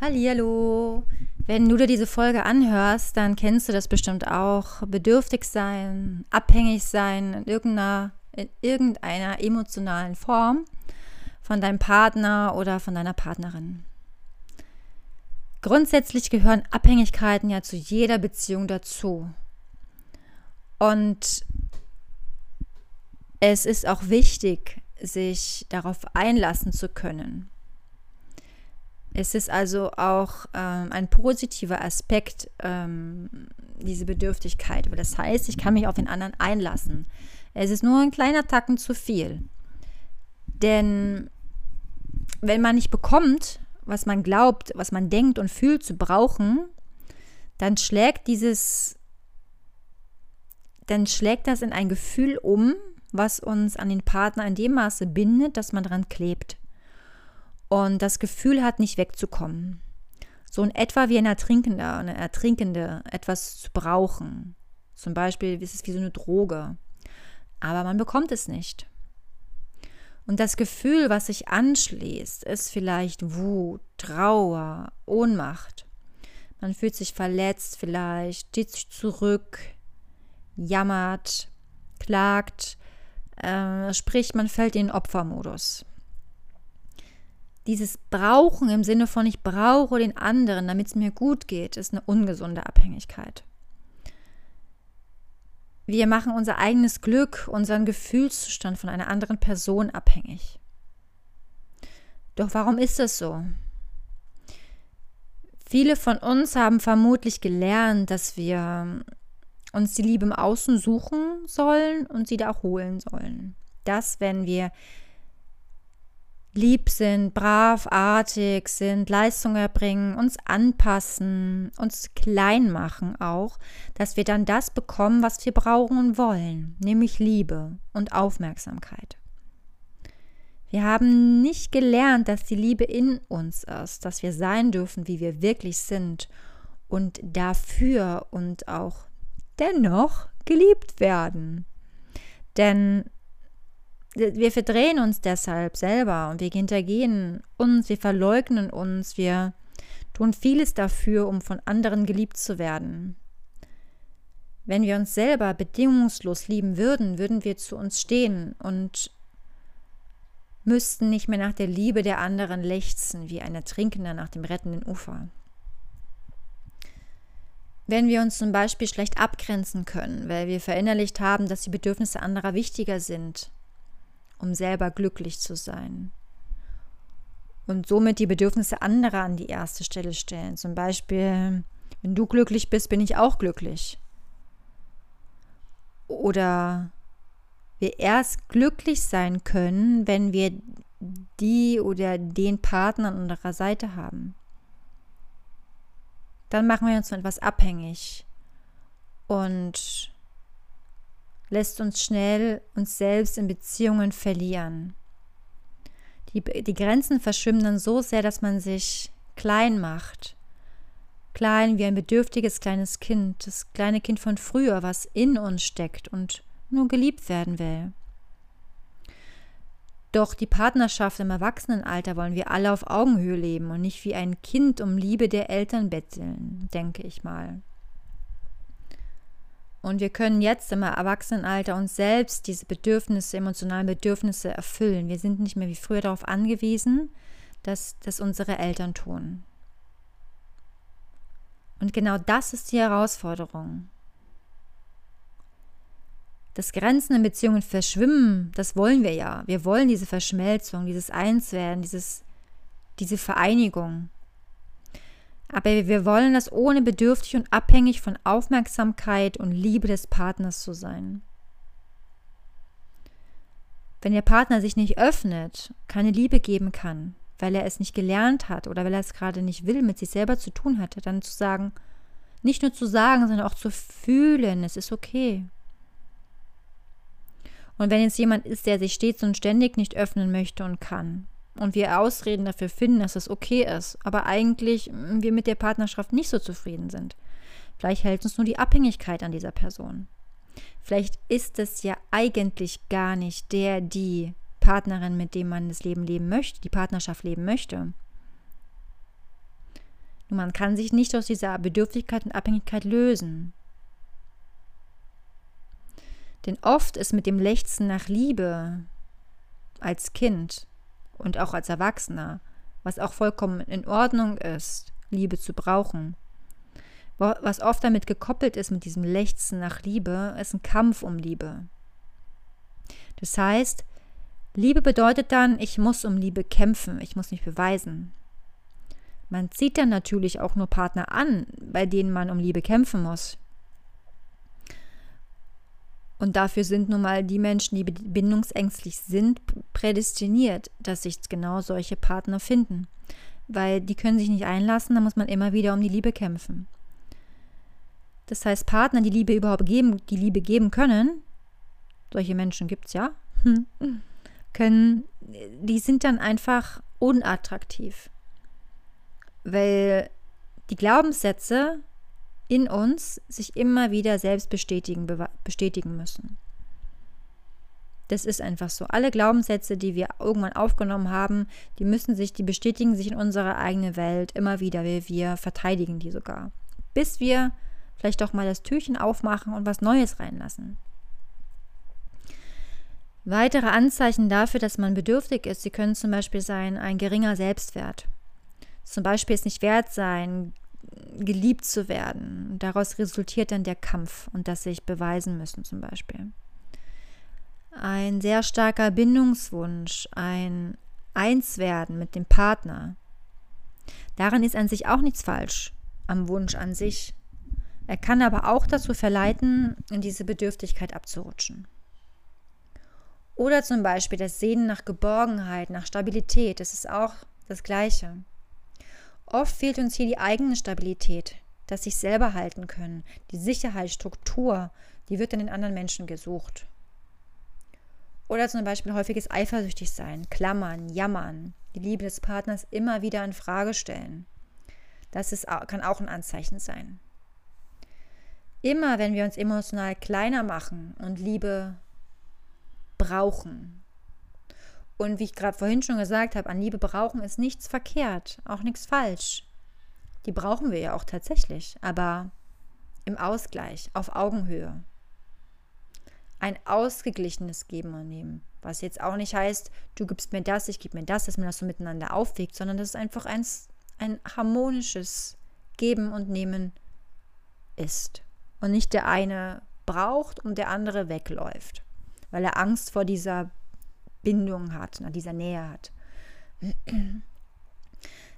Hallihallo. Wenn du dir diese Folge anhörst, dann kennst du das bestimmt auch. Bedürftig sein, abhängig sein in irgendeiner, in irgendeiner emotionalen Form von deinem Partner oder von deiner Partnerin. Grundsätzlich gehören Abhängigkeiten ja zu jeder Beziehung dazu. Und es ist auch wichtig, sich darauf einlassen zu können. Es ist also auch ähm, ein positiver Aspekt, ähm, diese Bedürftigkeit. Das heißt, ich kann mich auf den anderen einlassen. Es ist nur ein kleiner Tacken zu viel. Denn wenn man nicht bekommt, was man glaubt, was man denkt und fühlt zu brauchen, dann schlägt dieses, dann schlägt das in ein Gefühl um, was uns an den Partner in dem Maße bindet, dass man dran klebt und das Gefühl hat, nicht wegzukommen. So in etwa wie ein Ertrinkender, eine Ertrinkende, etwas zu brauchen. Zum Beispiel ist es wie so eine Droge. Aber man bekommt es nicht. Und das Gefühl, was sich anschließt, ist vielleicht Wut, Trauer, Ohnmacht. Man fühlt sich verletzt vielleicht, zieht sich zurück, jammert, klagt, äh, sprich, man fällt in den Opfermodus dieses Brauchen im Sinne von ich brauche den anderen, damit es mir gut geht, ist eine ungesunde Abhängigkeit. Wir machen unser eigenes Glück, unseren Gefühlszustand von einer anderen Person abhängig. Doch warum ist das so? Viele von uns haben vermutlich gelernt, dass wir uns die Liebe im Außen suchen sollen und sie da auch holen sollen. Dass, wenn wir lieb sind, brav, artig sind, Leistung erbringen, uns anpassen, uns klein machen auch, dass wir dann das bekommen, was wir brauchen und wollen, nämlich Liebe und Aufmerksamkeit. Wir haben nicht gelernt, dass die Liebe in uns ist, dass wir sein dürfen, wie wir wirklich sind und dafür und auch dennoch geliebt werden. Denn wir verdrehen uns deshalb selber und wir hintergehen uns, wir verleugnen uns, wir tun vieles dafür, um von anderen geliebt zu werden. Wenn wir uns selber bedingungslos lieben würden, würden wir zu uns stehen und müssten nicht mehr nach der Liebe der anderen lechzen, wie ein Ertrinkender nach dem rettenden Ufer. Wenn wir uns zum Beispiel schlecht abgrenzen können, weil wir verinnerlicht haben, dass die Bedürfnisse anderer wichtiger sind, um selber glücklich zu sein. Und somit die Bedürfnisse anderer an die erste Stelle stellen. Zum Beispiel, wenn du glücklich bist, bin ich auch glücklich. Oder wir erst glücklich sein können, wenn wir die oder den Partner an unserer Seite haben. Dann machen wir uns von etwas abhängig und lässt uns schnell uns selbst in Beziehungen verlieren. Die, die Grenzen verschwimmen dann so sehr, dass man sich klein macht. Klein wie ein bedürftiges kleines Kind, das kleine Kind von früher, was in uns steckt und nur geliebt werden will. Doch die Partnerschaft im Erwachsenenalter wollen wir alle auf Augenhöhe leben und nicht wie ein Kind um Liebe der Eltern betteln, denke ich mal. Und wir können jetzt im Erwachsenenalter uns selbst diese Bedürfnisse, emotionalen Bedürfnisse erfüllen. Wir sind nicht mehr wie früher darauf angewiesen, dass das unsere Eltern tun. Und genau das ist die Herausforderung. Dass Grenzen in Beziehungen verschwimmen, das wollen wir ja. Wir wollen diese Verschmelzung, dieses Einswerden, dieses, diese Vereinigung. Aber wir wollen das ohne bedürftig und abhängig von Aufmerksamkeit und Liebe des Partners zu sein. Wenn der Partner sich nicht öffnet, keine Liebe geben kann, weil er es nicht gelernt hat oder weil er es gerade nicht will, mit sich selber zu tun hatte, dann zu sagen, nicht nur zu sagen, sondern auch zu fühlen, es ist okay. Und wenn jetzt jemand ist, der sich stets und ständig nicht öffnen möchte und kann, und wir Ausreden dafür finden, dass es okay ist, aber eigentlich mm, wir mit der Partnerschaft nicht so zufrieden sind. Vielleicht hält uns nur die Abhängigkeit an dieser Person. Vielleicht ist es ja eigentlich gar nicht der, die Partnerin, mit dem man das Leben leben möchte, die Partnerschaft leben möchte. Nur man kann sich nicht aus dieser Bedürftigkeit und Abhängigkeit lösen. Denn oft ist mit dem Lechzen nach Liebe als Kind und auch als Erwachsener, was auch vollkommen in Ordnung ist, Liebe zu brauchen, was oft damit gekoppelt ist mit diesem Lechzen nach Liebe, ist ein Kampf um Liebe. Das heißt, Liebe bedeutet dann, ich muss um Liebe kämpfen, ich muss mich beweisen. Man zieht dann natürlich auch nur Partner an, bei denen man um Liebe kämpfen muss. Und dafür sind nun mal die Menschen, die bindungsängstlich sind, prädestiniert, dass sich genau solche Partner finden. Weil die können sich nicht einlassen, da muss man immer wieder um die Liebe kämpfen. Das heißt, Partner, die Liebe überhaupt geben, die Liebe geben können, solche Menschen gibt es ja, können, die sind dann einfach unattraktiv. Weil die Glaubenssätze in uns sich immer wieder selbst bestätigen, bestätigen müssen. Das ist einfach so. Alle Glaubenssätze, die wir irgendwann aufgenommen haben, die müssen sich, die bestätigen sich in unserer eigenen Welt immer wieder. Wir, wir verteidigen die sogar. Bis wir vielleicht auch mal das Türchen aufmachen und was Neues reinlassen. Weitere Anzeichen dafür, dass man bedürftig ist, sie können zum Beispiel sein ein geringer Selbstwert. Zum Beispiel es nicht wert sein, geliebt zu werden. Daraus resultiert dann der Kampf und das sich beweisen müssen zum Beispiel. Ein sehr starker Bindungswunsch, ein Einswerden mit dem Partner. Daran ist an sich auch nichts falsch, am Wunsch an sich. Er kann aber auch dazu verleiten, in diese Bedürftigkeit abzurutschen. Oder zum Beispiel das Sehnen nach Geborgenheit, nach Stabilität, das ist auch das Gleiche. Oft fehlt uns hier die eigene Stabilität, das sich selber halten können, die Sicherheit, Struktur, die wird in den anderen Menschen gesucht. Oder zum Beispiel häufiges Eifersüchtigsein, Klammern, Jammern, die Liebe des Partners immer wieder in Frage stellen. Das ist, kann auch ein Anzeichen sein. Immer wenn wir uns emotional kleiner machen und Liebe brauchen, und wie ich gerade vorhin schon gesagt habe, an Liebe brauchen ist nichts verkehrt, auch nichts falsch. Die brauchen wir ja auch tatsächlich, aber im Ausgleich, auf Augenhöhe. Ein ausgeglichenes Geben und Nehmen. Was jetzt auch nicht heißt, du gibst mir das, ich gebe mir das, dass man das so miteinander aufwiegt, sondern das ist einfach ein, ein harmonisches Geben und Nehmen ist. Und nicht der eine braucht und der andere wegläuft, weil er Angst vor dieser Bindung hat, nach dieser Nähe hat.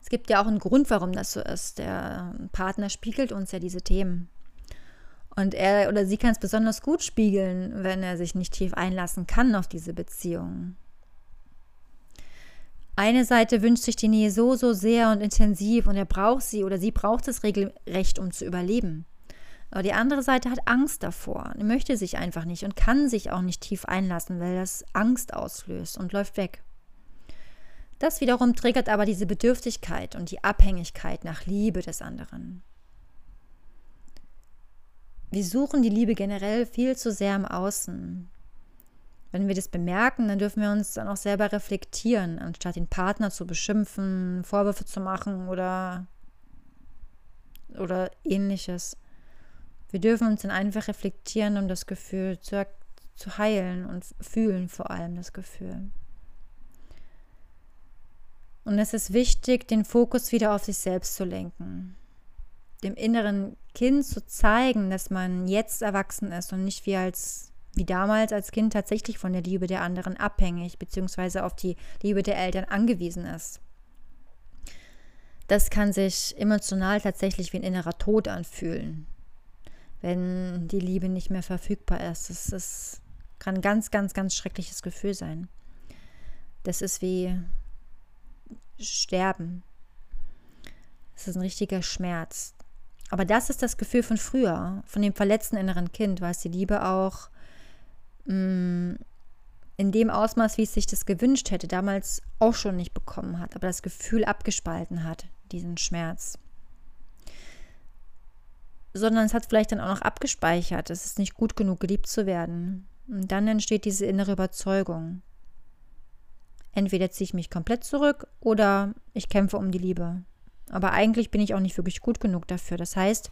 Es gibt ja auch einen Grund, warum das so ist. Der Partner spiegelt uns ja diese Themen. Und er oder sie kann es besonders gut spiegeln, wenn er sich nicht tief einlassen kann auf diese Beziehung. Eine Seite wünscht sich die Nähe so, so sehr und intensiv und er braucht sie oder sie braucht es regelrecht, um zu überleben. Aber die andere Seite hat Angst davor, möchte sich einfach nicht und kann sich auch nicht tief einlassen, weil das Angst auslöst und läuft weg. Das wiederum triggert aber diese Bedürftigkeit und die Abhängigkeit nach Liebe des anderen. Wir suchen die Liebe generell viel zu sehr im Außen. Wenn wir das bemerken, dann dürfen wir uns dann auch selber reflektieren, anstatt den Partner zu beschimpfen, Vorwürfe zu machen oder, oder ähnliches. Wir dürfen uns dann einfach reflektieren, um das Gefühl zu, zu heilen und fühlen vor allem das Gefühl. Und es ist wichtig, den Fokus wieder auf sich selbst zu lenken. Dem inneren Kind zu zeigen, dass man jetzt erwachsen ist und nicht wie als wie damals als Kind tatsächlich von der Liebe der anderen abhängig bzw. auf die Liebe der Eltern angewiesen ist. Das kann sich emotional tatsächlich wie ein innerer Tod anfühlen wenn die Liebe nicht mehr verfügbar ist. Das ist, kann ein ganz, ganz, ganz schreckliches Gefühl sein. Das ist wie Sterben. Das ist ein richtiger Schmerz. Aber das ist das Gefühl von früher, von dem verletzten inneren Kind, weil es die Liebe auch mh, mm, in dem Ausmaß, wie es sich das gewünscht hätte, damals auch schon nicht bekommen hat, aber das Gefühl abgespalten hat, diesen Schmerz sondern es hat vielleicht dann auch noch abgespeichert. Es ist nicht gut genug, geliebt zu werden. Und dann entsteht diese innere Überzeugung. Entweder ziehe ich mich komplett zurück oder ich kämpfe um die Liebe. Aber eigentlich bin ich auch nicht wirklich gut genug dafür. Das heißt,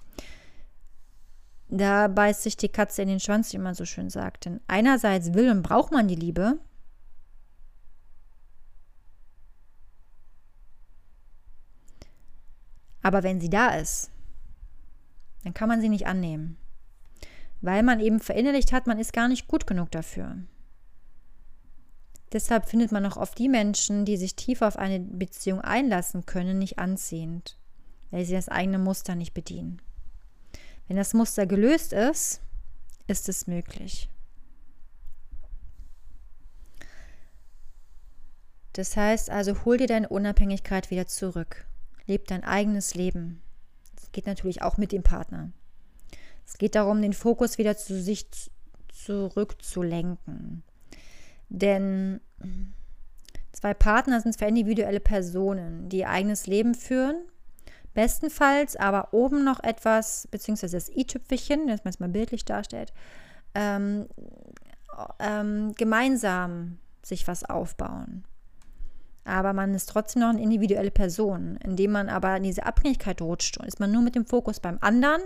da beißt sich die Katze in den Schwanz, wie man so schön sagt. Denn einerseits will und braucht man die Liebe. Aber wenn sie da ist, dann kann man sie nicht annehmen. Weil man eben verinnerlicht hat, man ist gar nicht gut genug dafür. Deshalb findet man auch oft die Menschen, die sich tief auf eine Beziehung einlassen können, nicht anziehend, weil sie das eigene Muster nicht bedienen. Wenn das Muster gelöst ist, ist es möglich. Das heißt also, hol dir deine Unabhängigkeit wieder zurück. Leb dein eigenes Leben. Geht natürlich auch mit dem Partner. Es geht darum, den Fokus wieder zu sich zurückzulenken. Denn zwei Partner sind zwei individuelle Personen, die ihr eigenes Leben führen. Bestenfalls aber oben noch etwas, beziehungsweise das i-Tüpfelchen, das man es mal bildlich darstellt, ähm, ähm, gemeinsam sich was aufbauen. Aber man ist trotzdem noch eine individuelle Person. Indem man aber in diese Abhängigkeit rutscht, ist man nur mit dem Fokus beim anderen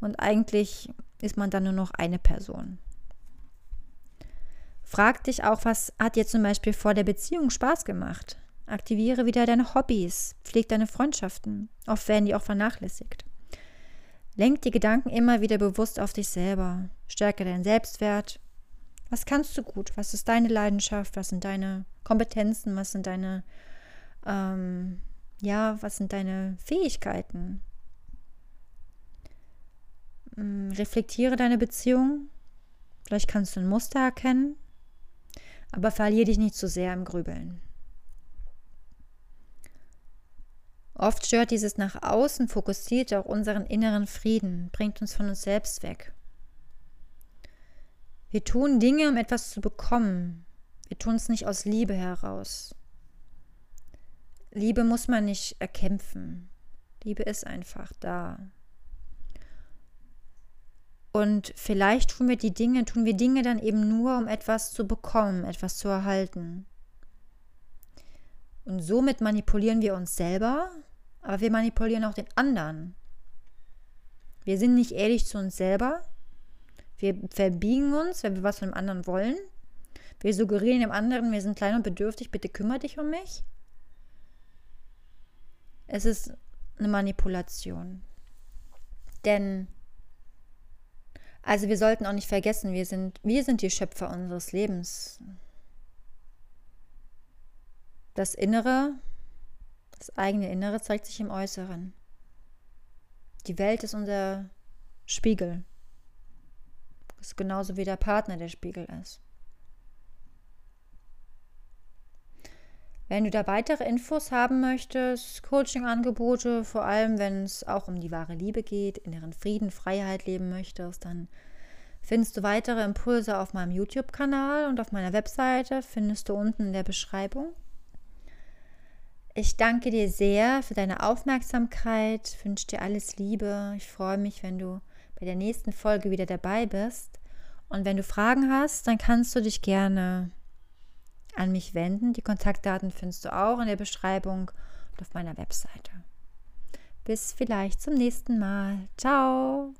und eigentlich ist man dann nur noch eine Person. Frag dich auch, was hat dir zum Beispiel vor der Beziehung Spaß gemacht? Aktiviere wieder deine Hobbys, pfleg deine Freundschaften. Oft werden die auch vernachlässigt. Lenk die Gedanken immer wieder bewusst auf dich selber. Stärke deinen Selbstwert. Was kannst du gut? Was ist deine Leidenschaft? Was sind deine Kompetenzen? Was sind deine, ähm, ja, was sind deine Fähigkeiten? Hm, reflektiere deine Beziehung. Vielleicht kannst du ein Muster erkennen. Aber verliere dich nicht zu sehr im Grübeln. Oft stört dieses nach außen fokussiert auch unseren inneren Frieden, bringt uns von uns selbst weg. Wir tun Dinge, um etwas zu bekommen. Wir tun es nicht aus Liebe heraus. Liebe muss man nicht erkämpfen. Liebe ist einfach da. Und vielleicht tun wir die Dinge, tun wir Dinge dann eben nur, um etwas zu bekommen, etwas zu erhalten. Und somit manipulieren wir uns selber, aber wir manipulieren auch den anderen. Wir sind nicht ehrlich zu uns selber. Wir verbiegen uns, wenn wir was von dem anderen wollen. Wir suggerieren dem anderen, wir sind klein und bedürftig, bitte kümmere dich um mich. Es ist eine Manipulation. Denn also wir sollten auch nicht vergessen, wir sind, wir sind die Schöpfer unseres Lebens. Das Innere, das eigene Innere zeigt sich im Äußeren. Die Welt ist unser Spiegel. Ist genauso wie der Partner der Spiegel ist. Wenn du da weitere Infos haben möchtest, Coaching-Angebote, vor allem wenn es auch um die wahre Liebe geht, inneren Frieden, Freiheit leben möchtest, dann findest du weitere Impulse auf meinem YouTube-Kanal und auf meiner Webseite, findest du unten in der Beschreibung. Ich danke dir sehr für deine Aufmerksamkeit, wünsche dir alles Liebe. Ich freue mich, wenn du bei der nächsten Folge wieder dabei bist. Und wenn du Fragen hast, dann kannst du dich gerne an mich wenden. Die Kontaktdaten findest du auch in der Beschreibung und auf meiner Webseite. Bis vielleicht zum nächsten Mal. Ciao.